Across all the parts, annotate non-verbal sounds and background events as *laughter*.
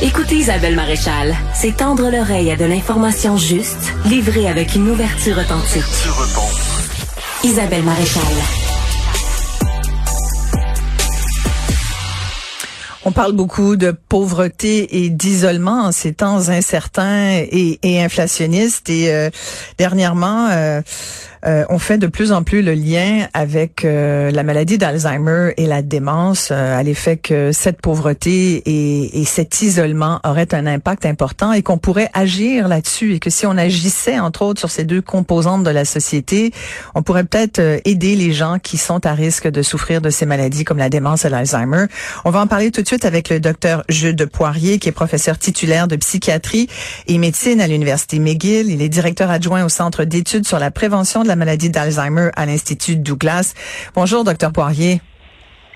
Écoutez Isabelle Maréchal, c'est tendre l'oreille à de l'information juste, livrée avec une ouverture authentique. Isabelle Maréchal. On parle beaucoup de pauvreté et d'isolement en ces temps incertains et, inflationnistes. Et euh, dernièrement, euh, euh, on fait de plus en plus le lien avec euh, la maladie d'Alzheimer et la démence, euh, à l'effet que cette pauvreté et, et, cet isolement auraient un impact important et qu'on pourrait agir là-dessus et que si on agissait entre autres sur ces deux composantes de la société, on pourrait peut-être aider les gens qui sont à risque de souffrir de ces maladies comme la démence et l'Alzheimer. On va en parler tout de suite avec le docteur Jules Poirier, qui est professeur titulaire de psychiatrie et médecine à l'université McGill. Il est directeur adjoint au Centre d'études sur la prévention la maladie d'Alzheimer à l'Institut Douglas. Bonjour, docteur Poirier.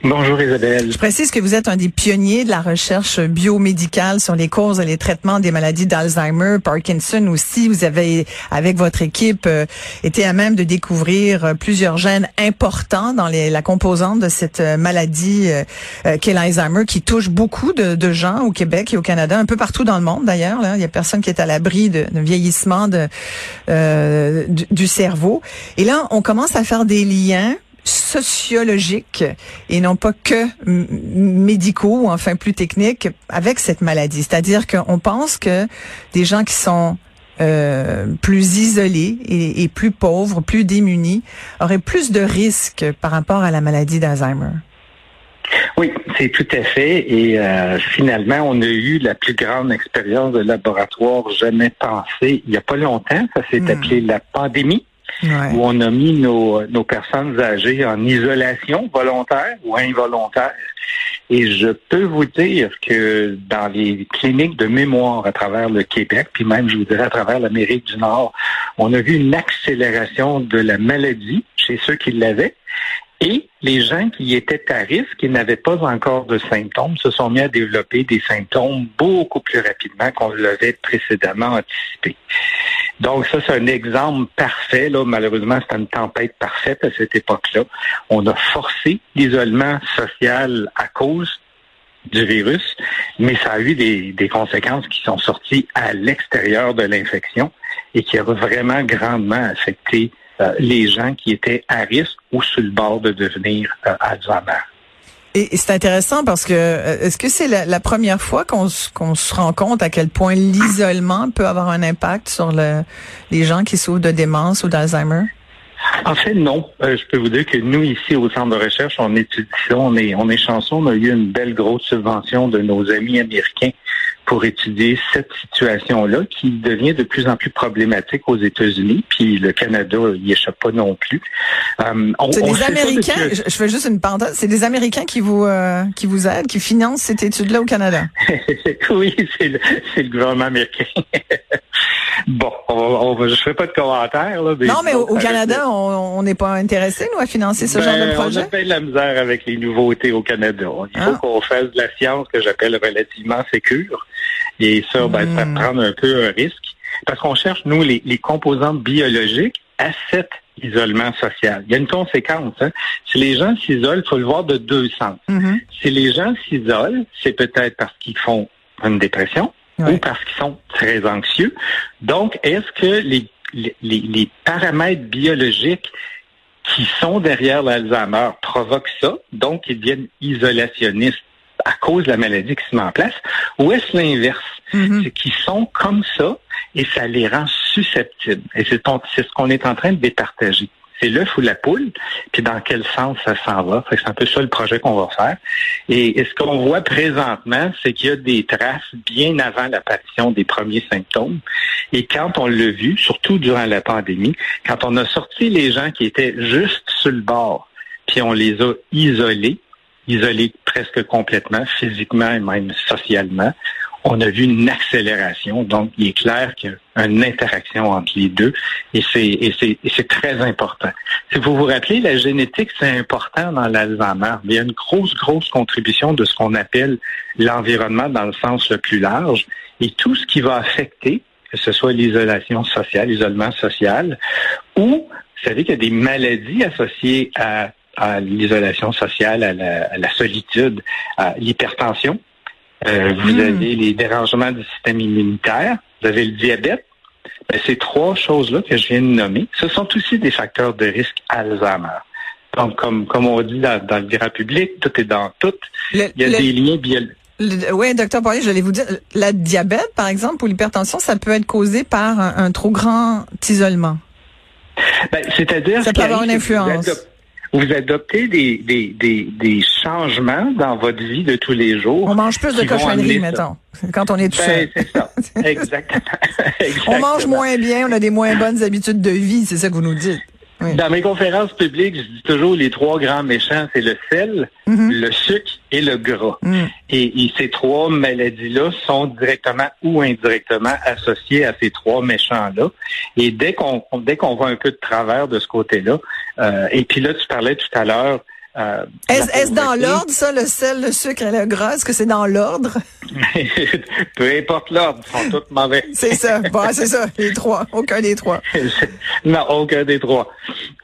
Bonjour Isabelle. Je précise que vous êtes un des pionniers de la recherche biomédicale sur les causes et les traitements des maladies d'Alzheimer, Parkinson aussi. Vous avez, avec votre équipe, euh, été à même de découvrir euh, plusieurs gènes importants dans les, la composante de cette euh, maladie qu'est l'Alzheimer, qui touche beaucoup de, gens au Québec et au Canada, un peu partout dans le monde d'ailleurs. Il y a personne qui est à l'abri de, vieillissement de, du, du cerveau. Et là, on commence à faire des liens sociologiques et non pas que médicaux ou enfin plus techniques avec cette maladie. C'est-à-dire qu'on pense que des gens qui sont euh, plus isolés et, plus pauvres, plus démunis, auraient plus de risques par rapport à la maladie d'Alzheimer. Oui, c'est tout à fait. Et euh, finalement, on a eu la plus grande expérience de laboratoire jamais pensée il n'y a pas longtemps. Ça s'est hmm. appelé la pandémie où on a mis nos, nos personnes âgées en isolation volontaire ou involontaire. Et je peux vous dire que dans les cliniques de mémoire à travers le Québec, puis même, je vous dirais, à travers l'Amérique du Nord, on a vu une accélération de la maladie chez ceux qui l'avaient. Et les gens qui étaient à risque, qui n'avaient pas encore de symptômes, se sont mis à développer des symptômes beaucoup plus rapidement qu'on l'avait précédemment anticipé. Donc ça, c'est un exemple parfait. Là, malheureusement, c'est une tempête parfaite à cette époque-là. On a forcé l'isolement social à cause du virus, mais ça a eu des, conséquences qui sont sorties à l'extérieur de l'infection et qui a vraiment grandement affecté euh, les gens qui étaient à risque ou sur le bord de devenir euh, Alzheimer. Et, c'est intéressant parce que euh, est-ce que c'est la, première fois qu'on se rend compte à quel point l'isolement peut avoir un impact sur le, les gens qui souffrent de démence ou d'Alzheimer? En fait, non. je peux vous dire que nous, ici, au centre de recherche, on étudie ça. On est, on est chanceux. On a eu une belle grosse subvention de nos amis américains pour étudier cette situation-là qui devient de plus en plus problématique aux États-Unis, puis le Canada n'y échappe pas non plus. Euh, c'est des Américains, je, fais juste une parenthèse, c'est des Américains qui vous euh, qui vous aident, qui financent cette étude-là au Canada. *laughs* oui, c'est le, le, gouvernement américain. *laughs* on va, je fais pas de commentaires. Là, non, mais au, Canada, on n'est pas intéressé, nous, à financer ce genre de ben, projet? On a fait de la misère avec les nouveautés au Canada. Il faut ah. qu'on fasse de la science que j'appelle relativement sécure. Et ça, ben, ça hmm. prend un peu un risque. Parce qu'on cherche, nous, les, composantes biologiques à cet isolement social. Il y a une conséquence. Hein. Si les gens s'isolent, il faut le voir de deux sens. Mm-hmm. Si les gens s'isolent, c'est peut-être parce qu'ils font une dépression ou parce qu'ils sont très anxieux. Donc, est-ce que les, les, les paramètres biologiques qui sont derrière l'Alzheimer provoquent ça, donc ils deviennent isolationnistes à cause de la maladie qui se met en place, ou est-ce l'inverse? Mm-hmm. C'est qu'ils sont comme ça et ça les rend susceptibles. Et c'est ce qu'on est en train de départager. C'est l'œuf ou la poule, puis dans quel sens ça s'en va. C'est un peu ça le projet qu'on va faire. Et, ce qu'on voit présentement, c'est qu'il y a des traces bien avant l'apparition des premiers symptômes. Et quand on l'a vu, surtout durant la pandémie, quand on a sorti les gens qui étaient juste sur le bord, puis on les a isolés, isolés presque complètement, physiquement et même socialement, on a vu une accélération. Donc, il est clair qu'il y a une interaction entre les deux et c'est très important. Si vous vous rappelez, la génétique, c'est important dans l'Alzheimer. Il y a une grosse, grosse contribution de ce qu'on appelle l'environnement dans le sens le plus large et tout ce qui va affecter, que ce soit l'isolation sociale, l'isolement social, ou vous savez qu'il y a des maladies associées à, l'isolation sociale, à la solitude, à l'hypertension Euh, *laughs* vous avez les dérangements du système immunitaire. Vous avez le diabète. Ben, ces trois choses-là que je viens de nommer, ce sont aussi des facteurs de risque Alzheimer. Donc, comme, comme on dit dans, le grand public, tout est dans tout. Il y a des liens biologiques. Oui, docteur Poirier, j'allais vous dire, la diabète, par exemple, ou l'hypertension, ça peut être causé par un, trop grand isolement. Ben, C'est-à-dire ça peut avoir une influence. Vous, adoptez des, des, des, des, changements dans votre vie de tous les jours. On mange plus de cochonneries, mettons, quand on est tout ben, C'est ça, *laughs* exactement. On mange moins bien, on a des moins bonnes habitudes de vie, c'est ça que vous nous dites. Dans mes conférences publiques, je dis toujours les trois grands méchants, c'est le sel, mhm. le sucre et le gras. Mhm. Et, ces trois maladies-là sont directement ou indirectement associées à ces trois méchants-là. Et dès qu'on dès qu'on voit un peu de travers de ce côté-là, euh, et puis là, tu parlais tout à l'heure euh, Est-ce dans l'ordre, ça, le sel, le sucre et le gras? Est-ce que c'est dans l'ordre? *laughs* Peu importe l'ordre, ils sont tous mauvais. *laughs* c'est ça. Bon, c'est ça, les trois. Aucun des trois. *laughs* non, aucun des trois.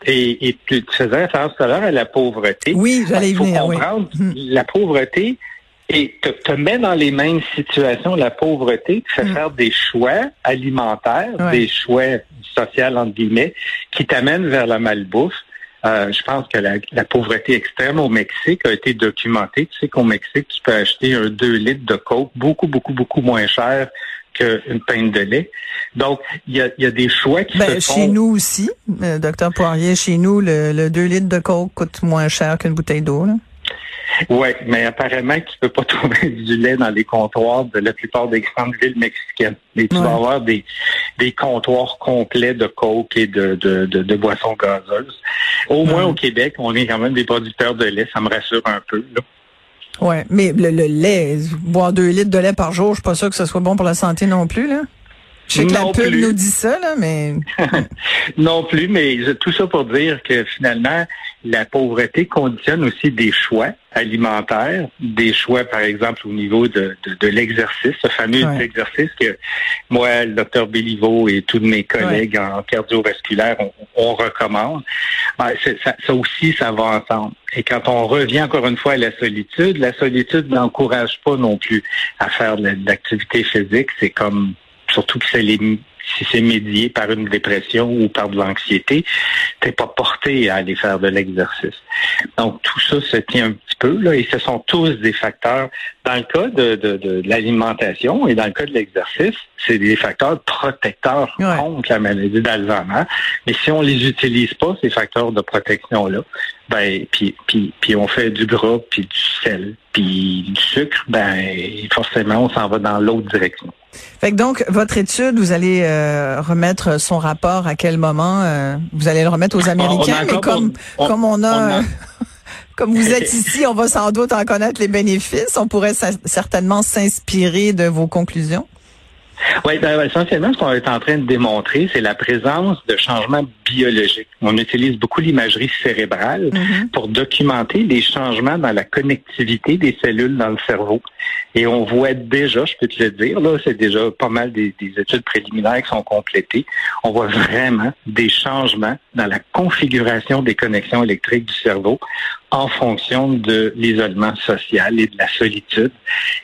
Et, et tu faisais référence tout à l'heure à la pauvreté. Oui, j'allais y venir. oui. Hmm. La pauvreté et te, te, met dans les mêmes situations, la pauvreté, te fait hmm. faire des choix alimentaires, des choix sociaux, entre guillemets, qui t'amènent vers la malbouffe euh, je pense que la, pauvreté extrême au Mexique a été documentée. Tu sais qu'au Mexique, tu peux acheter un 2 litres de coke beaucoup, beaucoup, beaucoup moins cher qu'une pinte de lait. Donc, il y a, des choix qui ben, se font. Chez nous aussi, euh, docteur Poirier, chez nous, le, le 2 litres de coke coûte moins cher qu'une bouteille d'eau. Oui, mais apparemment tu peux pas *laughs* trouver du lait dans les comptoirs de la plupart des grandes villes mexicaines. Mais tu vas avoir des, des comptoirs complets de coke et de, de, de, boissons gazeuses. Au moins au Québec, on est quand même des producteurs de lait, ça me rassure un peu. Là. Oui, mais le, lait, boire deux litres de lait par jour, je suis pas sûr que ce soit bon pour la santé non plus, là. Je sais que la pub nous dit ça, là, mais... *laughs* non plus, mais tout ça pour dire que finalement, la pauvreté conditionne aussi des choix alimentaires, des choix, par exemple, au niveau de, de, l'exercice, ce fameux exercice que moi, le docteur Béliveau et tous mes collègues en cardiovasculaire, on, recommande. Ben, ça, ça, aussi, ça va ensemble. Et quand on revient encore une fois à la solitude, la solitude n'encourage pas non plus à faire de l'activité physique. C'est comme surtout que c'est les si c'est médié par une dépression ou par de l'anxiété, t'es pas porté à aller faire de l'exercice. Donc tout ça se tient un petit peu là, et ce sont tous des facteurs. Dans le cas de, de, de, l'alimentation et dans le cas de l'exercice, c'est des facteurs protecteurs contre la maladie d'Alzheimer. Mais si on les utilise pas ces facteurs de protection là, ben puis puis puis on fait du gras puis du sel puis du sucre, ben forcément on s'en va dans l'autre direction. Fait que donc, votre étude, vous allez euh, remettre son rapport à quel moment? Euh, vous allez le remettre aux Américains, mais comme, comme on a... *laughs* comme vous êtes *laughs* ici, on va sans doute en connaître les bénéfices. On pourrait certainement s'inspirer de vos conclusions. Oui, ben, essentiellement, ce qu'on est en train de démontrer, c'est la présence de changements biologiques. On utilise beaucoup l'imagerie cérébrale mm-hmm. pour documenter les changements dans la connectivité des cellules dans le cerveau. Et on voit déjà, je peux te le dire, là, c'est déjà pas mal des, des, études préliminaires qui sont complétées. On voit vraiment des changements dans la configuration des connexions électriques du cerveau en fonction de l'isolement social et de la solitude.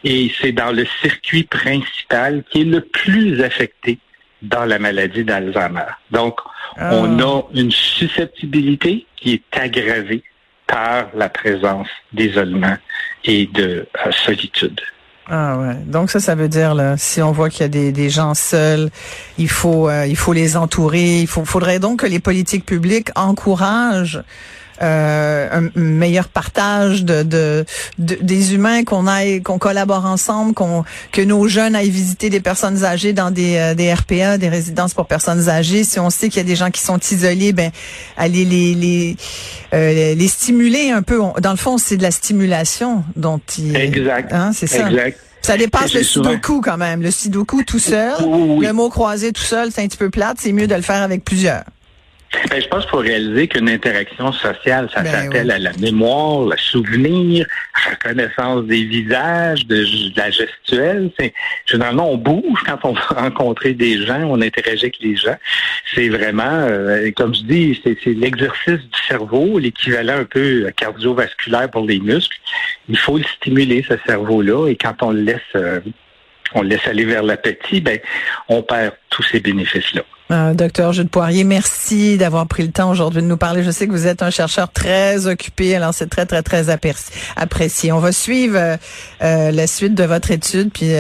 Et c'est dans le circuit principal qui est le plus affecté dans la maladie d'Alzheimer. Donc, ah. on a une susceptibilité qui est aggravée par la présence d'isolement et de euh, solitude. Ah ouais. Donc ça, ça veut dire là, si on voit qu'il y a des, des gens seuls, il faut euh, il faut les entourer. Il faut, faudrait donc que les politiques publiques encouragent euh, un meilleur partage de, de, des humains, qu'on aille, qu'on collabore ensemble, qu'on que nos jeunes aillent visiter des personnes âgées dans des, euh, des RPA, des résidences pour personnes âgées. Si on sait qu'il y a des gens qui sont isolés, ben aller les les euh, les stimuler un peu. Dans le fond, c'est de la stimulation dont il. Exact. Hein, c'est ça. Exact. Ça dépasse le sudoku quand même. Le sudoku tout seul, le mot croisé tout seul, c'est un petit peu plate. C'est mieux de le faire avec plusieurs. Ben, je pense qu'il faut réaliser qu'une interaction sociale, ça ben s'appelle à la mémoire, le souvenir, la reconnaissance des visages, de, la gestuelle. généralement, on bouge quand on va *laughs* rencontrer des gens, on interagit avec les gens. C'est vraiment, euh, comme je dis, c'est l'exercice du cerveau, l'équivalent un peu cardiovasculaire pour les muscles. Il faut le stimuler, ce cerveau-là, et quand on le laisse... Euh, on le laisse aller vers l'appétit, ben, on perd tous ces bénéfices-là. Euh, docteur Jude Poirier, merci d'avoir pris le temps aujourd'hui de nous parler. Je sais que vous êtes un chercheur très occupé, alors c'est très, très, très apprécié. On va suivre euh, euh, la suite de votre étude, puis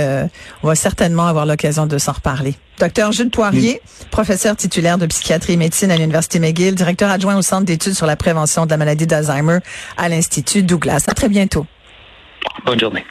on va certainement avoir l'occasion de s'en reparler. Docteur Jude Poirier, professeur titulaire de psychiatrie et médecine à l'Université McGill, directeur adjoint au Centre d'études sur la prévention de la maladie d'Alzheimer à l'Institut Douglas. À très bientôt. Bonne journée.